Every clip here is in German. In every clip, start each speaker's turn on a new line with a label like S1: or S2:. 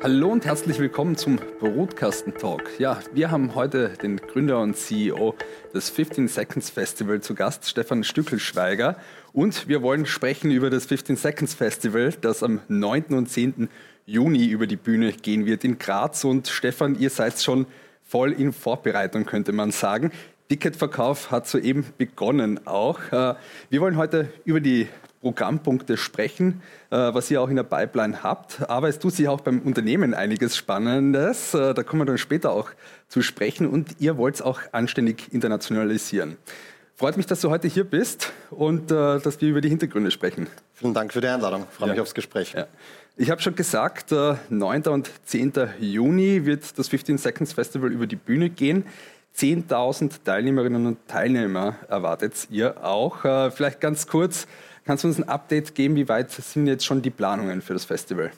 S1: Hallo und herzlich willkommen zum Brotkasten Talk. Ja, wir haben heute den Gründer und CEO des 15 Seconds Festival zu Gast, Stefan Stückelschweiger. Und wir wollen sprechen über das 15 Seconds Festival, das am 9. und 10. Juni über die Bühne gehen wird in Graz. Und Stefan, ihr seid schon voll in Vorbereitung, könnte man sagen. Ticketverkauf hat soeben begonnen auch. Äh, wir wollen heute über die Programmpunkte sprechen, äh, was ihr auch in der Pipeline habt. Aber es tut sich auch beim Unternehmen einiges Spannendes. Äh, da kommen wir dann später auch zu sprechen. Und ihr wollt es auch anständig internationalisieren. Freut mich, dass du heute hier bist und äh, dass wir über die Hintergründe sprechen.
S2: Vielen Dank für die Einladung. Ich freue ja. mich aufs Gespräch. Ja.
S1: Ich habe schon gesagt, 9. und 10. Juni wird das 15 Seconds Festival über die Bühne gehen. 10.000 Teilnehmerinnen und Teilnehmer erwartet ihr auch. Vielleicht ganz kurz, Kannst du uns ein Update geben, wie weit sind jetzt schon die Planungen für das Festival?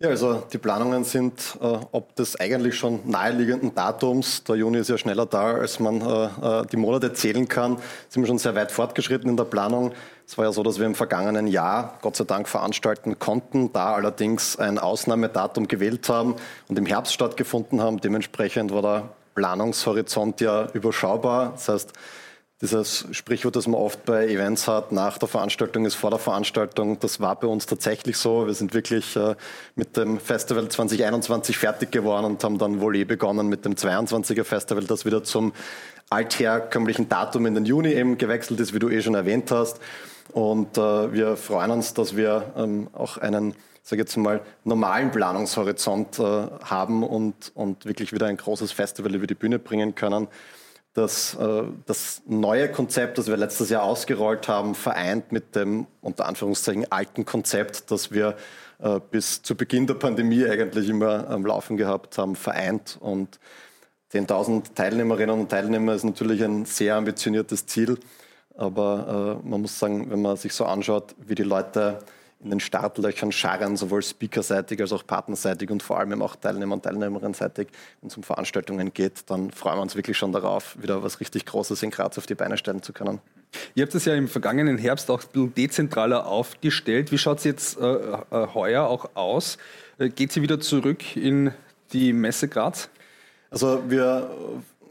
S2: Ja, also die Planungen sind äh, ob des eigentlich schon naheliegenden Datums, der Juni ist ja schneller da, als man äh, äh, die Monate zählen kann, sind wir schon sehr weit fortgeschritten in der Planung. Es war ja so, dass wir im vergangenen Jahr Gott sei Dank veranstalten konnten, da allerdings ein Ausnahmedatum gewählt haben und im Herbst stattgefunden haben. Dementsprechend war der Planungshorizont ja überschaubar. Das heißt, dieses Sprichwort, das man oft bei Events hat, nach der Veranstaltung ist vor der Veranstaltung, das war bei uns tatsächlich so. Wir sind wirklich äh, mit dem Festival 2021 fertig geworden und haben dann wohl eh begonnen mit dem 22er Festival, das wieder zum altherkömmlichen Datum in den Juni eben gewechselt ist, wie du eh schon erwähnt hast. Und äh, wir freuen uns, dass wir ähm, auch einen sage jetzt mal, normalen Planungshorizont äh, haben und, und wirklich wieder ein großes Festival über die Bühne bringen können das, äh, das neue Konzept, das wir letztes Jahr ausgerollt haben, vereint mit dem unter Anführungszeichen alten Konzept, das wir äh, bis zu Beginn der Pandemie eigentlich immer am Laufen gehabt haben, vereint. Und 10.000 Teilnehmerinnen und Teilnehmer ist natürlich ein sehr ambitioniertes Ziel. Aber äh, man muss sagen, wenn man sich so anschaut, wie die Leute in den Startlöchern scharren, sowohl speakerseitig als auch partnerseitig und vor allem auch Teilnehmer- und Teilnehmerinnenseitig, wenn es um Veranstaltungen geht, dann freuen wir uns wirklich schon darauf, wieder was richtig Großes in Graz auf die Beine stellen zu können.
S1: Ihr habt es ja im vergangenen Herbst auch ein bisschen dezentraler aufgestellt. Wie schaut es jetzt äh, äh, heuer auch aus? Äh, geht sie wieder zurück in die Messe Graz?
S2: Also wir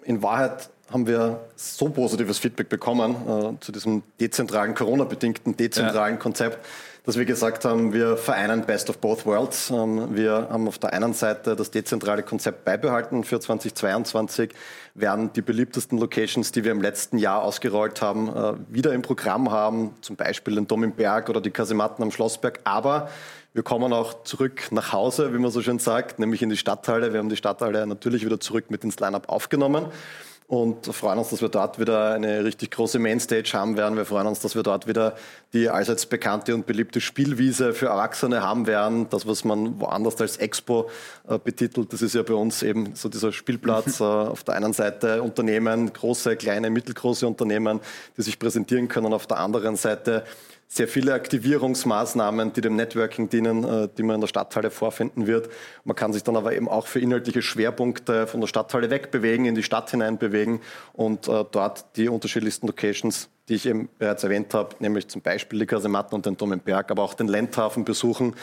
S2: in Wahrheit haben wir so positives Feedback bekommen äh, zu diesem dezentralen, Corona-bedingten dezentralen ja. Konzept, dass wir gesagt haben, wir vereinen Best of Both Worlds. Ähm, wir haben auf der einen Seite das dezentrale Konzept beibehalten für 2022, werden die beliebtesten Locations, die wir im letzten Jahr ausgerollt haben, äh, wieder im Programm haben, zum Beispiel den Dom im Berg oder die Kasematten am Schlossberg. Aber wir kommen auch zurück nach Hause, wie man so schön sagt, nämlich in die Stadthalle. Wir haben die Stadthalle natürlich wieder zurück mit ins Line-Up aufgenommen und freuen uns, dass wir dort wieder eine richtig große Mainstage haben werden. Wir freuen uns, dass wir dort wieder die allseits bekannte und beliebte Spielwiese für Erwachsene haben werden. Das, was man woanders als Expo äh, betitelt, das ist ja bei uns eben so dieser Spielplatz. äh, auf der einen Seite Unternehmen, große, kleine, mittelgroße Unternehmen, die sich präsentieren können. Auf der anderen Seite sehr viele Aktivierungsmaßnahmen, die dem Networking dienen, äh, die man in der Stadthalle vorfinden wird. Man kann sich dann aber eben auch für inhaltliche Schwerpunkte von der Stadthalle wegbewegen, in die Stadt hinein bewegen und äh, dort die unterschiedlichsten Locations, die ich eben bereits erwähnt habe, nämlich zum Beispiel die Kasematten und den Domenberg, aber auch den Lendhafen besuchen.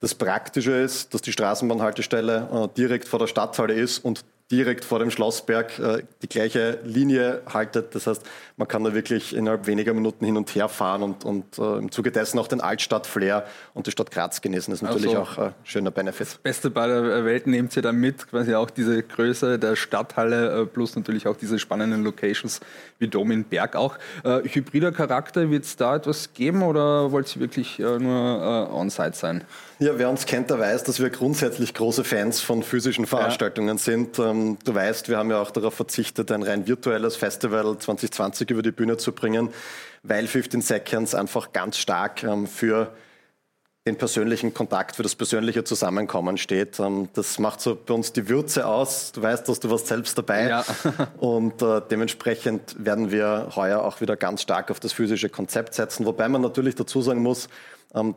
S2: Das Praktische ist, dass die Straßenbahnhaltestelle äh, direkt vor der Stadthalle ist und direkt vor dem Schlossberg äh, die gleiche Linie haltet. Das heißt, man kann da wirklich innerhalb weniger Minuten hin und her fahren und, und äh, im Zuge dessen auch den Altstadt-Flair und die Stadt Graz genießen. Das ist natürlich also, auch ein schöner Benefit. Das
S1: Beste bei der Welt nehmt ihr da mit, quasi auch diese Größe der Stadthalle äh, plus natürlich auch diese spannenden Locations wie Dom in Berg auch. Äh, hybrider Charakter, wird es da etwas geben oder wollt ihr wirklich äh, nur äh, on-site sein?
S2: Ja, wer uns kennt, der weiß, dass wir grundsätzlich große Fans von physischen Veranstaltungen ja. sind. Ähm, du weißt, wir haben ja auch darauf verzichtet, ein rein virtuelles Festival 2020 über die Bühne zu bringen, weil 15 Seconds einfach ganz stark ähm, für den persönlichen Kontakt, für das persönliche Zusammenkommen steht. Ähm, das macht so bei uns die Würze aus. Du weißt, dass du warst selbst dabei. Ja. Und äh, dementsprechend werden wir heuer auch wieder ganz stark auf das physische Konzept setzen. Wobei man natürlich dazu sagen muss, ähm,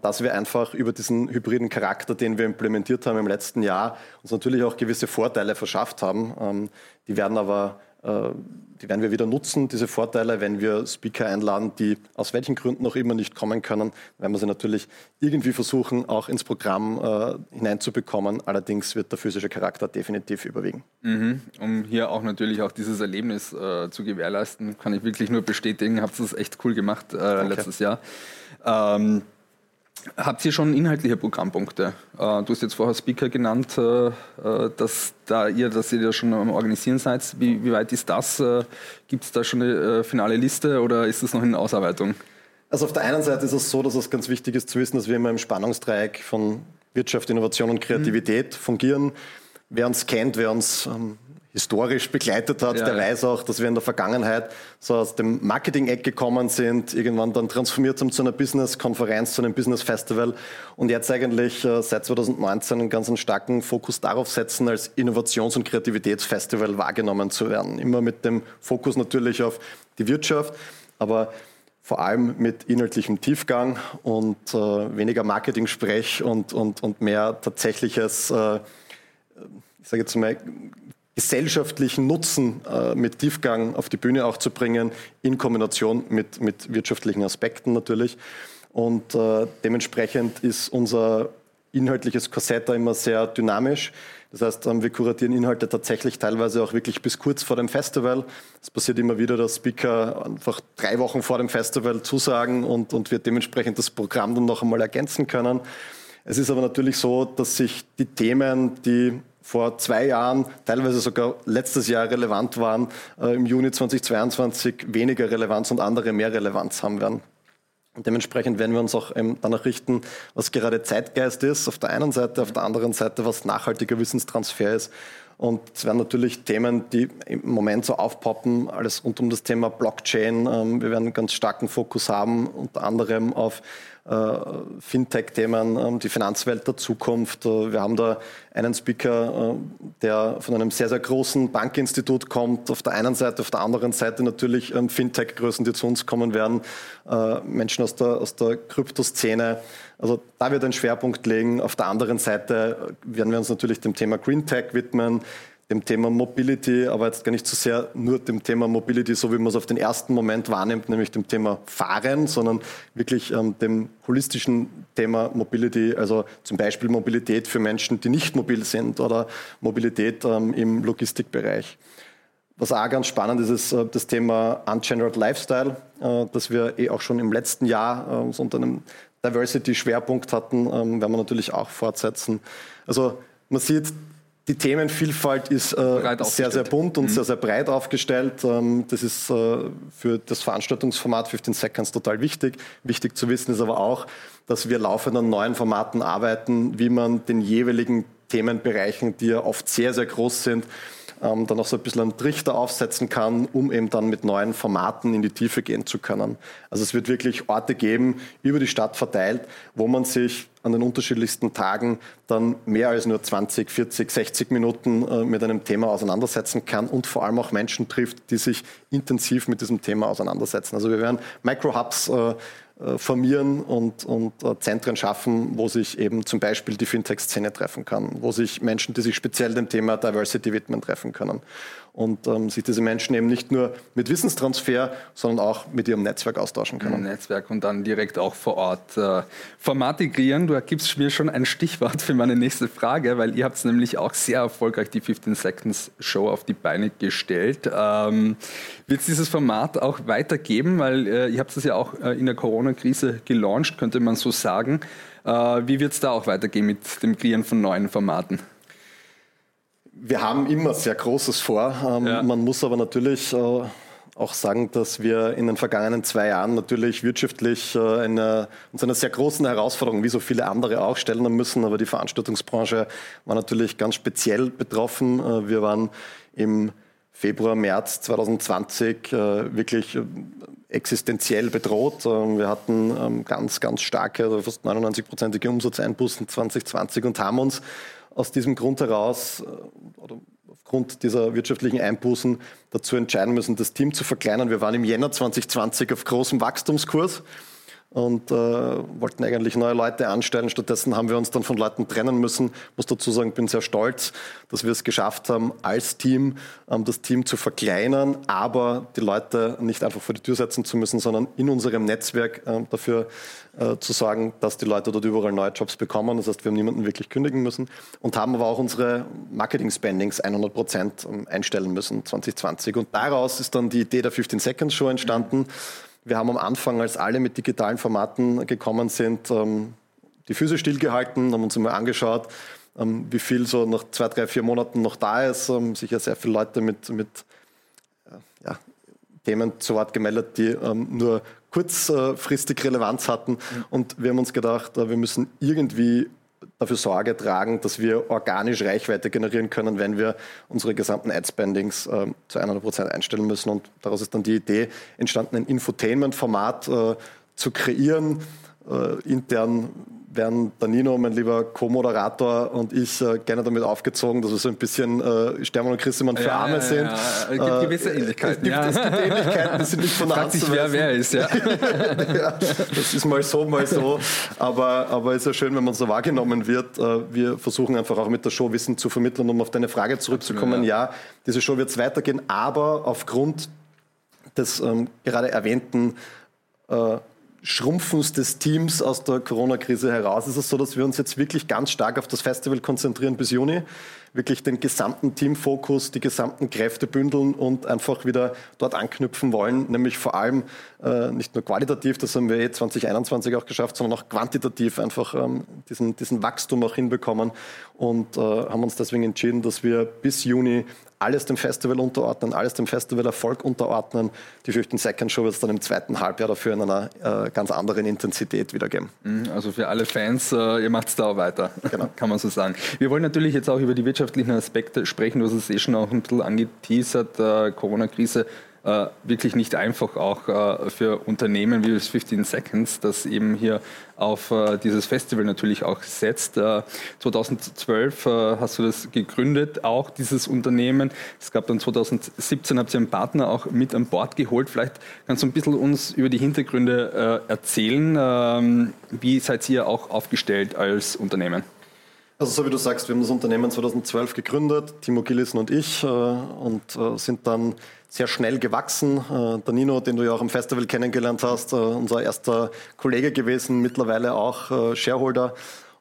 S2: dass wir einfach über diesen hybriden Charakter, den wir implementiert haben im letzten Jahr, uns natürlich auch gewisse Vorteile verschafft haben. Ähm, die werden aber äh, die werden wir wieder nutzen, diese Vorteile, wenn wir Speaker einladen, die aus welchen Gründen auch immer nicht kommen können, werden wir sie natürlich irgendwie versuchen, auch ins Programm äh, hineinzubekommen. Allerdings wird der physische Charakter definitiv überwiegen.
S1: Mhm. Um hier auch natürlich auch dieses Erlebnis äh, zu gewährleisten, kann ich wirklich nur bestätigen, habt ihr das echt cool gemacht äh, letztes Jahr. Ähm, Habt ihr schon inhaltliche Programmpunkte? Äh, du hast jetzt vorher Speaker genannt, äh, äh, dass, da ihr, dass ihr da schon am Organisieren seid. Wie, wie weit ist das? Gibt es da schon eine finale Liste oder ist das noch in Ausarbeitung?
S2: Also auf der einen Seite ist es so, dass es ganz wichtig ist zu wissen, dass wir immer im Spannungsdreieck von Wirtschaft, Innovation und Kreativität mhm. fungieren. Wer uns kennt, wer uns ähm, historisch begleitet hat, ja, der ja. weiß auch, dass wir in der Vergangenheit so aus dem Marketing-Eck gekommen sind, irgendwann dann transformiert haben zu einer Business-Konferenz, zu einem Business-Festival und jetzt eigentlich äh, seit 2019 einen ganz starken Fokus darauf setzen, als Innovations- und Kreativitätsfestival wahrgenommen zu werden. Immer mit dem Fokus natürlich auf die Wirtschaft, aber vor allem mit inhaltlichem Tiefgang und äh, weniger Marketing-Sprech und, und, und mehr tatsächliches, äh, ich sage jetzt mal, gesellschaftlichen Nutzen äh, mit Tiefgang auf die Bühne auch zu bringen, in Kombination mit, mit wirtschaftlichen Aspekten natürlich. Und äh, dementsprechend ist unser inhaltliches Korsett da immer sehr dynamisch. Das heißt, ähm, wir kuratieren Inhalte tatsächlich teilweise auch wirklich bis kurz vor dem Festival. Es passiert immer wieder, dass Speaker einfach drei Wochen vor dem Festival zusagen und, und wir dementsprechend das Programm dann noch einmal ergänzen können. Es ist aber natürlich so, dass sich die Themen, die vor zwei Jahren, teilweise sogar letztes Jahr relevant waren, äh, im Juni 2022 weniger Relevanz und andere mehr Relevanz haben werden. Und dementsprechend werden wir uns auch ähm, danach richten, was gerade Zeitgeist ist, auf der einen Seite, auf der anderen Seite, was nachhaltiger Wissenstransfer ist. Und es werden natürlich Themen, die im Moment so aufpoppen, alles rund um das Thema Blockchain. Ähm, wir werden einen ganz starken Fokus haben, unter anderem auf Fintech-Themen, ähm, die Finanzwelt der Zukunft. Äh, wir haben da einen Speaker, äh, der von einem sehr, sehr großen Bankinstitut kommt, auf der einen Seite, auf der anderen Seite natürlich ähm, Fintech-Größen, die zu uns kommen werden, Menschen aus der, aus der Kryptoszene. Also da wird ein Schwerpunkt legen. Auf der anderen Seite werden wir uns natürlich dem Thema Green Tech widmen dem Thema Mobility, aber jetzt gar nicht so sehr nur dem Thema Mobility, so wie man es auf den ersten Moment wahrnimmt, nämlich dem Thema Fahren, sondern wirklich ähm, dem holistischen Thema Mobility, also zum Beispiel Mobilität für Menschen, die nicht mobil sind oder Mobilität ähm, im Logistikbereich. Was auch ganz spannend ist, ist äh, das Thema Ungendered Lifestyle, äh, das wir eh auch schon im letzten Jahr äh, so unter einem Diversity-Schwerpunkt hatten, ähm, werden wir natürlich auch fortsetzen. Also man sieht, die Themenvielfalt ist äh, sehr, sehr bunt und mhm. sehr, sehr breit aufgestellt. Ähm, das ist äh, für das Veranstaltungsformat 15 Seconds total wichtig. Wichtig zu wissen ist aber auch, dass wir laufend an neuen Formaten arbeiten, wie man den jeweiligen Themenbereichen, die ja oft sehr, sehr groß sind, ähm, dann auch so ein bisschen einen Trichter aufsetzen kann, um eben dann mit neuen Formaten in die Tiefe gehen zu können. Also es wird wirklich Orte geben, über die Stadt verteilt, wo man sich an den unterschiedlichsten Tagen dann mehr als nur 20, 40, 60 Minuten äh, mit einem Thema auseinandersetzen kann und vor allem auch Menschen trifft, die sich intensiv mit diesem Thema auseinandersetzen. Also wir werden Micro-Hubs äh, formieren und, und äh, Zentren schaffen, wo sich eben zum Beispiel die Fintech-Szene treffen kann, wo sich Menschen, die sich speziell dem Thema Diversity widmen, treffen können und ähm, sich diese Menschen eben nicht nur mit Wissenstransfer, sondern auch mit ihrem Netzwerk austauschen können.
S1: Netzwerk und dann direkt auch vor Ort äh, Formate kreieren. Du gibst mir schon ein Stichwort für meine nächste Frage, weil ihr habt nämlich auch sehr erfolgreich die 15 Seconds Show auf die Beine gestellt. Ähm, Wird es dieses Format auch weitergeben? Weil äh, ihr habt es ja auch äh, in der Corona-Krise gelauncht, könnte man so sagen. Äh, wie wird es da auch weitergehen mit dem Kreieren von neuen Formaten?
S2: Wir haben immer sehr Großes vor. Ähm, ja. Man muss aber natürlich äh, auch sagen, dass wir in den vergangenen zwei Jahren natürlich wirtschaftlich äh, eine, uns einer sehr großen Herausforderung, wie so viele andere auch, stellen müssen. Aber die Veranstaltungsbranche war natürlich ganz speziell betroffen. Äh, wir waren im Februar, März 2020 wirklich existenziell bedroht. Ähm, wir hatten ähm, ganz, ganz starke, also fast 99-prozentige Umsatzeinbußen 2020 und haben uns aus diesem Grund heraus äh, oder aufgrund dieser wirtschaftlichen Einbußen dazu entscheiden müssen, das Team zu verkleinern. Wir waren im Jänner 2020 auf großem Wachstumskurs, und äh, wollten eigentlich neue Leute anstellen. Stattdessen haben wir uns dann von Leuten trennen müssen. Ich muss dazu sagen, bin sehr stolz, dass wir es geschafft haben, als Team ähm, das Team zu verkleinern, aber die Leute nicht einfach vor die Tür setzen zu müssen, sondern in unserem Netzwerk äh, dafür äh, zu sorgen, dass die Leute dort überall neue Jobs bekommen. Das heißt, wir haben niemanden wirklich kündigen müssen und haben aber auch unsere Marketing-Spendings 100 Prozent ähm, einstellen müssen 2020. Und daraus ist dann die Idee der 15 Seconds Show entstanden. Wir haben am Anfang, als alle mit digitalen Formaten gekommen sind, ähm, die Füße stillgehalten, haben uns einmal angeschaut, ähm, wie viel so nach zwei, drei, vier Monaten noch da ist. Ähm, sicher sehr viele Leute mit, mit äh, ja, Themen zu Wort gemeldet, die nur kurzfristig Relevanz hatten. Und wir haben uns gedacht, äh, wir müssen irgendwie dafür Sorge tragen, dass wir organisch Reichweite generieren können, wenn wir unsere gesamten Ad-Spendings äh, zu 100 Prozent einstellen müssen. Und daraus ist dann die Idee entstanden, ein Infotainment-Format äh, zu kreieren, äh, intern werden Danino, mein lieber Co-Moderator und ich äh, gerne damit aufgezogen, dass wir so ein bisschen äh, Stermann und Christemann für ja, Arme ja, sind. Ja,
S1: es gibt äh, gewisse Ähnlichkeiten. Es
S2: gibt, es gibt Ähnlichkeiten, die sind nicht von Hand
S1: sich, wer wer ist, ja.
S2: Das ist mal so, mal so. Aber, aber es ist ja schön, wenn man so wahrgenommen wird. Äh, wir versuchen einfach auch mit der Show Wissen zu vermitteln, um auf deine Frage zurückzukommen. Absolut, ja. diese Show wird es weitergehen, aber aufgrund des ähm, gerade erwähnten äh, Schrumpfens des Teams aus der Corona-Krise heraus? Ist es so, dass wir uns jetzt wirklich ganz stark auf das Festival konzentrieren bis Juni? Wirklich den gesamten Teamfokus, die gesamten Kräfte bündeln und einfach wieder dort anknüpfen wollen, nämlich vor allem äh, nicht nur qualitativ, das haben wir eh 2021 auch geschafft, sondern auch quantitativ einfach ähm, diesen, diesen Wachstum auch hinbekommen und äh, haben uns deswegen entschieden, dass wir bis Juni alles dem Festival unterordnen, alles dem Festival-Erfolg unterordnen. Die 15 Second Show wird es dann im zweiten Halbjahr dafür in einer äh, ganz anderen Intensität wiedergeben.
S1: Mhm, also für alle Fans, äh, ihr macht es da auch weiter, genau. kann man so sagen. Wir wollen natürlich jetzt auch über die wirtschaftlichen Aspekte sprechen. Du hast es eh schon auch ein bisschen angeteasert, äh, Corona-Krise äh, wirklich nicht einfach auch äh, für Unternehmen wie das 15 Seconds, das eben hier auf äh, dieses Festival natürlich auch setzt. 2012 äh, äh, hast du das gegründet, auch dieses Unternehmen. Es gab dann 2017, habt ihr einen Partner auch mit an Bord geholt. Vielleicht kannst du ein bisschen uns über die Hintergründe äh, erzählen. Ähm, wie seid ihr auch aufgestellt als Unternehmen?
S2: Also so wie du sagst, wir haben das Unternehmen 2012 gegründet, Timo Gillissen und ich, und sind dann sehr schnell gewachsen. Äh, der Nino, den du ja auch am Festival kennengelernt hast, äh, unser erster Kollege gewesen, mittlerweile auch äh, Shareholder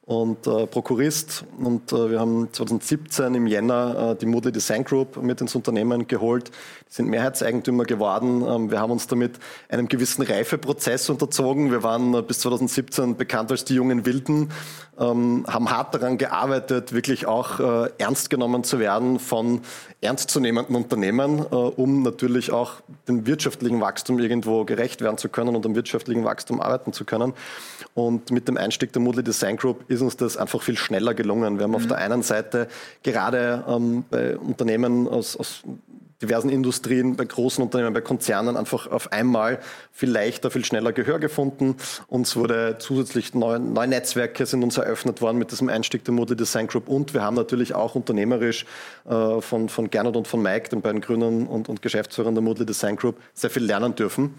S2: und äh, Prokurist. Und äh, wir haben 2017 im Jänner äh, die Moodley Design Group mit ins Unternehmen geholt. Die sind Mehrheitseigentümer geworden. Ähm, wir haben uns damit einem gewissen Reifeprozess unterzogen. Wir waren äh, bis 2017 bekannt als die jungen Wilden, ähm, haben hart daran gearbeitet, wirklich auch äh, ernst genommen zu werden von ernstzunehmenden Unternehmen, äh, um natürlich auch dem wirtschaftlichen Wachstum irgendwo gerecht werden zu können und am wirtschaftlichen Wachstum arbeiten zu können. Und mit dem Einstieg der Moodley Design Group ist uns das einfach viel schneller gelungen. Wir haben mhm. auf der einen Seite gerade ähm, bei Unternehmen aus, aus diversen Industrien, bei großen Unternehmen, bei Konzernen einfach auf einmal viel leichter, viel schneller Gehör gefunden. Uns wurde zusätzlich neue, neue Netzwerke sind uns eröffnet worden mit diesem Einstieg der Mode Design Group und wir haben natürlich auch unternehmerisch äh, von, von Gernot und von Mike, den beiden Gründern und, und Geschäftsführern der Mode Design Group, sehr viel lernen dürfen.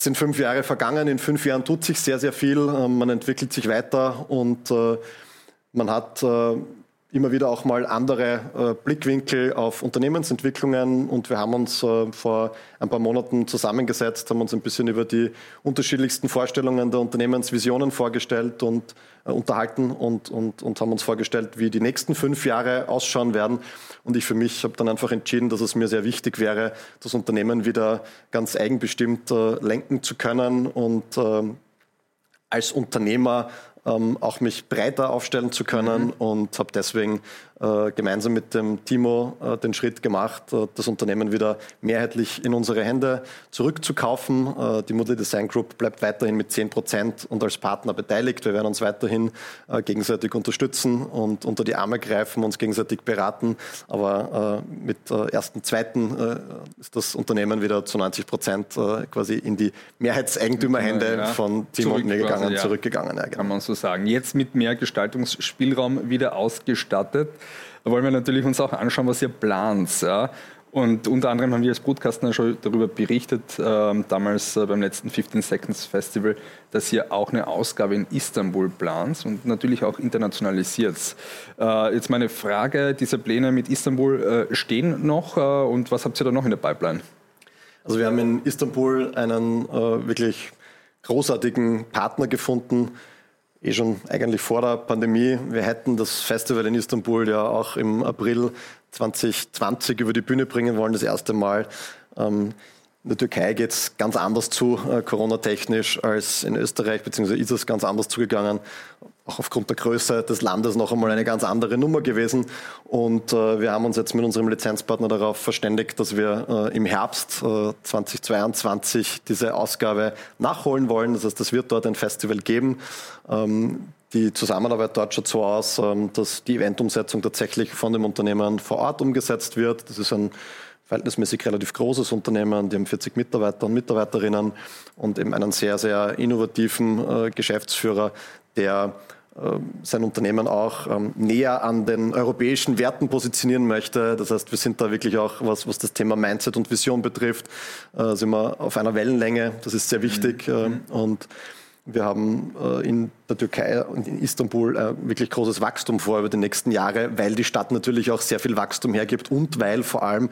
S2: Es sind fünf Jahre vergangen, in fünf Jahren tut sich sehr, sehr viel, äh, man entwickelt sich weiter und äh, man hat äh, immer wieder auch mal andere äh, Blickwinkel auf Unternehmensentwicklungen und wir haben uns äh, vor ein paar Monaten zusammengesetzt, haben uns ein bisschen über die unterschiedlichsten Vorstellungen der Unternehmensvisionen vorgestellt und äh, unterhalten und, und, und haben uns vorgestellt, wie die nächsten fünf Jahre ausschauen werden. Und ich für mich habe dann einfach entschieden, dass es mir sehr wichtig wäre, das Unternehmen wieder ganz eigenbestimmt lenken zu können und äh, als Unternehmer ähm, auch mich breiter aufstellen zu können mhm. und habe deswegen äh, gemeinsam mit dem Timo äh, den Schritt gemacht, äh, das Unternehmen wieder mehrheitlich in unsere Hände zurückzukaufen. Äh, die Moodle Design Group bleibt weiterhin mit 10 Prozent und als Partner beteiligt. Wir werden uns weiterhin äh, gegenseitig unterstützen und unter die Arme greifen, uns gegenseitig beraten. Aber äh, mit ersten, zweiten ist das Unternehmen wieder zu 90 Prozent quasi in die Mehrheitseigentümerhände ja, von Timo und mir gegangen, quasi, ja. zurückgegangen.
S1: Ja, genau. Kann man so sagen. Jetzt mit mehr Gestaltungsspielraum wieder ausgestattet. Da wollen wir natürlich uns auch anschauen, was ihr plant. Ja? Und unter anderem haben wir als Brutkasten schon darüber berichtet, äh, damals äh, beim letzten 15 Seconds Festival, dass ihr auch eine Ausgabe in Istanbul plant und natürlich auch internationalisiert. Äh, jetzt meine Frage, diese Pläne mit Istanbul äh, stehen noch äh, und was habt ihr da noch in der Pipeline?
S2: Also wir haben in Istanbul einen äh, wirklich großartigen Partner gefunden, eh schon eigentlich vor der Pandemie. Wir hätten das Festival in Istanbul ja auch im April 2020 über die Bühne bringen wollen, das erste Mal. Ähm, in der Türkei geht es ganz anders zu, äh, Corona-technisch, als in Österreich, beziehungsweise ist es ganz anders zugegangen. Auch aufgrund der Größe des Landes noch einmal eine ganz andere Nummer gewesen. Und äh, wir haben uns jetzt mit unserem Lizenzpartner darauf verständigt, dass wir äh, im Herbst äh, 2022 diese Ausgabe nachholen wollen. Das heißt, es wird dort ein Festival geben. Ähm, die Zusammenarbeit dort schaut so aus, ähm, dass die Eventumsetzung tatsächlich von dem Unternehmen vor Ort umgesetzt wird. Das ist ein verhältnismäßig relativ großes Unternehmen, die haben 40 Mitarbeiter und Mitarbeiterinnen und eben einen sehr, sehr innovativen äh, Geschäftsführer, der sein Unternehmen auch ähm, näher an den europäischen Werten positionieren möchte. Das heißt, wir sind da wirklich auch, was, was das Thema Mindset und Vision betrifft, äh, sind wir auf einer Wellenlänge. Das ist sehr wichtig. Mhm. Ähm, und wir haben äh, in der Türkei und in Istanbul äh, wirklich großes Wachstum vor über die nächsten Jahre, weil die Stadt natürlich auch sehr viel Wachstum hergibt und weil vor allem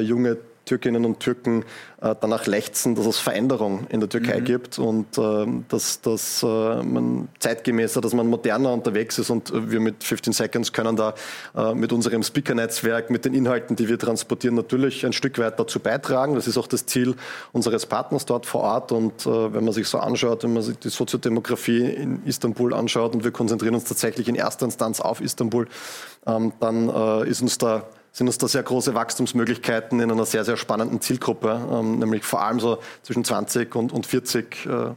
S2: junge Türkinnen und Türken äh, danach lechzen, dass es Veränderung in der Türkei mhm. gibt und äh, dass, dass äh, man zeitgemäßer, dass man moderner unterwegs ist und wir mit 15 Seconds können da äh, mit unserem Speaker-Netzwerk, mit den Inhalten, die wir transportieren, natürlich ein Stück weit dazu beitragen. Das ist auch das Ziel unseres Partners dort vor Ort und äh, wenn man sich so anschaut, wenn man sich die Soziodemografie in Istanbul anschaut und wir konzentrieren uns tatsächlich in erster Instanz auf Istanbul, ähm, dann äh, ist uns da sind uns da sehr große Wachstumsmöglichkeiten in einer sehr, sehr spannenden Zielgruppe, ähm, nämlich vor allem so zwischen 20 und, und 40 äh, ja,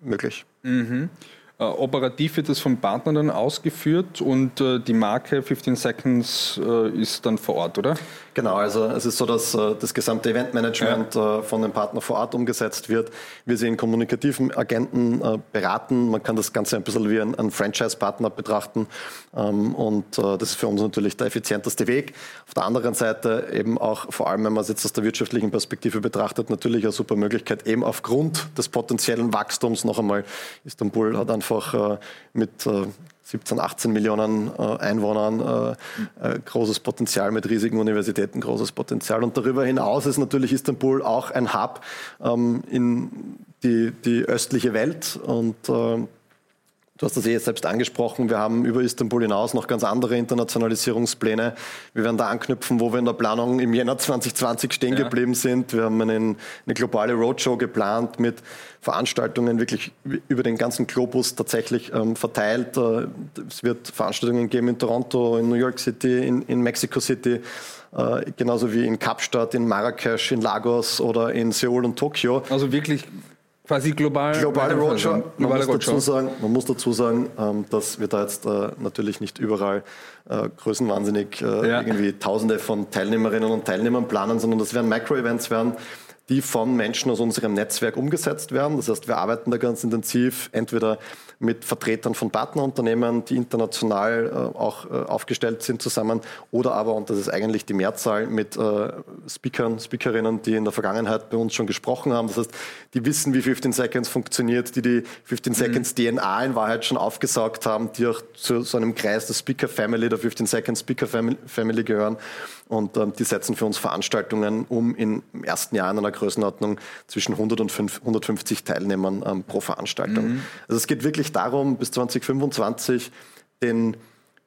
S2: möglich.
S1: Mhm. Äh, operativ wird das vom Partner dann ausgeführt und äh, die Marke 15 Seconds äh, ist dann vor Ort, oder?
S2: Genau, also es ist so, dass äh, das gesamte Eventmanagement ja. Äh, von dem Partner vor Ort umgesetzt wird. Wir sehen kommunikativen Agenten äh, beraten. Man kann das Ganze ein bisschen wie ein, ein Franchise-Partner betrachten. Ähm, und das ist für uns natürlich der effizienteste Weg. Auf der anderen Seite eben auch, vor allem wenn man es jetzt aus der wirtschaftlichen Perspektive betrachtet, natürlich eine super Möglichkeit, eben aufgrund des potenziellen Wachstums noch einmal. Istanbul hat einfach mit 17, 18 Millionen äh, Einwohnern, äh, äh, großes Potenzial mit riesigen Universitäten, großes Potenzial. Und darüber hinaus ist natürlich Istanbul auch ein Hub ähm, in die, die östliche Welt und äh, Du hast das eh selbst angesprochen. Wir haben über Istanbul hinaus noch ganz andere Internationalisierungspläne. Wir werden da anknüpfen, wo wir in der Planung im Jänner 2020 stehen ja. geblieben sind. Wir haben einen, eine globale Roadshow geplant mit Veranstaltungen wirklich über den ganzen Globus tatsächlich ähm, verteilt. Äh, es wird Veranstaltungen geben in Toronto, in New York City, in, in Mexico City. Äh, genauso wie in Kapstadt, in Marrakesch, in Lagos oder in Seoul und Tokio.
S1: Also wirklich Quasi global.
S2: Globale Roadshow. Man, muss dazu sagen, man muss dazu sagen, ähm, dass wir da jetzt äh, natürlich nicht überall äh, größenwahnsinnig äh, ja. irgendwie Tausende von Teilnehmerinnen und Teilnehmern planen, sondern das werden Micro-Events werden, die von Menschen aus unserem Netzwerk umgesetzt werden. Das heißt, wir arbeiten da ganz intensiv entweder mit Vertretern von Partnerunternehmen, die international äh, auch äh, aufgestellt sind, zusammen oder aber, und das ist eigentlich die Mehrzahl, mit äh, Speakern, Speakerinnen, die in der Vergangenheit bei uns schon gesprochen haben. Das heißt, die wissen, wie 15 Seconds funktioniert, die die 15 mhm. Seconds DNA in Wahrheit schon aufgesaugt haben, die auch zu so einem Kreis der Speaker Family, der 15 Seconds Speaker Family gehören. Und ähm, die setzen für uns Veranstaltungen um im ersten Jahr in einer Größenordnung zwischen 100 und 5, 150 Teilnehmern ähm, pro Veranstaltung. Mhm. Also es geht wirklich darum, bis 2025 den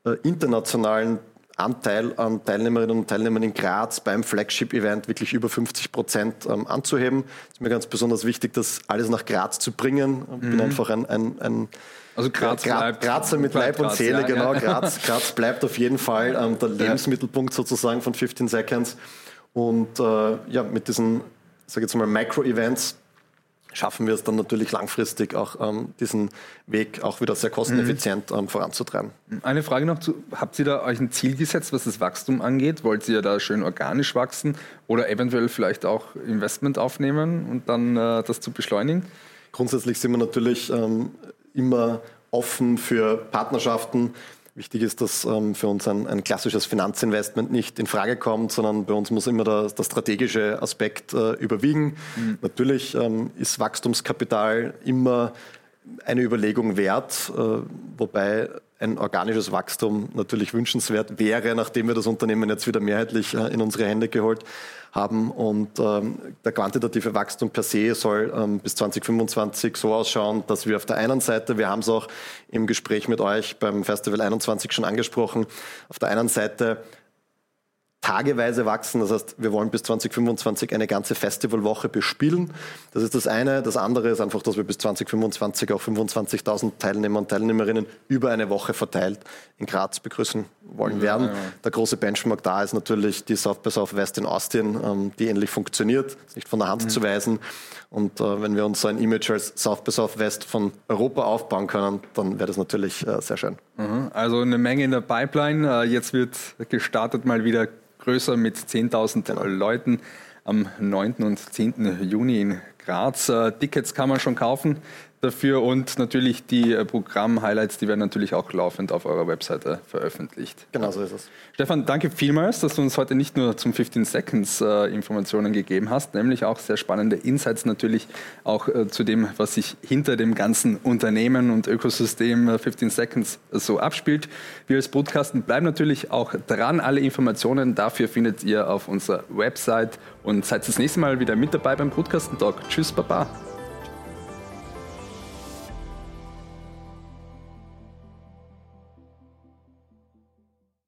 S2: äh, internationalen Anteil an Teilnehmerinnen und Teilnehmern in Graz beim Flagship-Event wirklich über 50 Prozent ähm, anzuheben. Es ist mir ganz besonders wichtig, das alles nach Graz zu bringen. Ich bin mhm. einfach ein, ein, ein
S1: also Graz
S2: Gra bleibt, Grazer mit Leib und Seele, ja, genau. Ja. Graz, Graz bleibt auf jeden Fall ähm, der Lebensmittelpunkt sozusagen von 15 Seconds. Und äh, ja, mit diesen, sage jetzt mal, Micro-Events schaffen wir es dann natürlich langfristig auch ähm, diesen Weg auch wieder sehr kosteneffizient mhm. ähm, voranzutreiben.
S1: Eine Frage noch zu, habt ihr da euch ein Ziel gesetzt, was das Wachstum angeht? Wollt ihr da schön organisch wachsen oder eventuell vielleicht auch Investment aufnehmen und dann äh, das zu beschleunigen?
S2: Grundsätzlich sind wir natürlich ähm, immer offen für Partnerschaften. Wichtig ist, dass ähm, für uns ein, ein, klassisches Finanzinvestment nicht in Frage kommt, sondern bei uns muss immer der, der strategische Aspekt äh, überwiegen. Mhm. Natürlich ähm, ist Wachstumskapital immer eine Überlegung wert, äh, wobei ein organisches Wachstum natürlich wünschenswert wäre, nachdem wir das Unternehmen jetzt wieder mehrheitlich äh, in unsere Hände geholt haben. Und ähm, der quantitative Wachstum per se soll ähm, bis 2025 so ausschauen, dass wir auf der einen Seite, wir haben es auch im Gespräch mit euch beim Festival 21 schon angesprochen, auf der einen Seite tageweise wachsen. Das heißt, wir wollen bis 2025 eine ganze Festivalwoche bespielen. Das ist das eine. Das andere ist einfach, dass wir bis 2025 auch 25.000 Teilnehmer und Teilnehmerinnen über eine Woche verteilt in Graz begrüßen wollen ja, werden. Ja. Der große Benchmark da ist natürlich die South by Southwest in Austin, ähm, die endlich funktioniert, nicht von der Hand mhm. zu weisen. Und äh, wenn wir uns so ein Image als South by Southwest von Europa aufbauen können, dann wäre das natürlich äh, sehr schön.
S1: Mhm. Also eine Menge in der Pipeline. Äh, jetzt wird gestartet mal wieder größer mit 10.000 Leuten am 9. und 10. Juni in Graz. Äh, Tickets kann man schon kaufen dafür und natürlich die äh, Programm-Highlights, die werden natürlich auch laufend auf eurer Webseite veröffentlicht.
S2: Genau so ist es.
S1: Stefan, danke vielmals, dass du uns heute nicht nur zum 15 Seconds äh, Informationen gegeben hast, nämlich auch sehr spannende Insights natürlich auch äh, zu dem, was sich hinter dem ganzen Unternehmen und Ökosystem äh, 15 Seconds so abspielt. Wir als Podcasten bleiben natürlich auch dran. Alle Informationen dafür findet ihr auf unserer Website und seid das nächste Mal wieder mit dabei beim Podcasten Talk. Tschüss, Baba.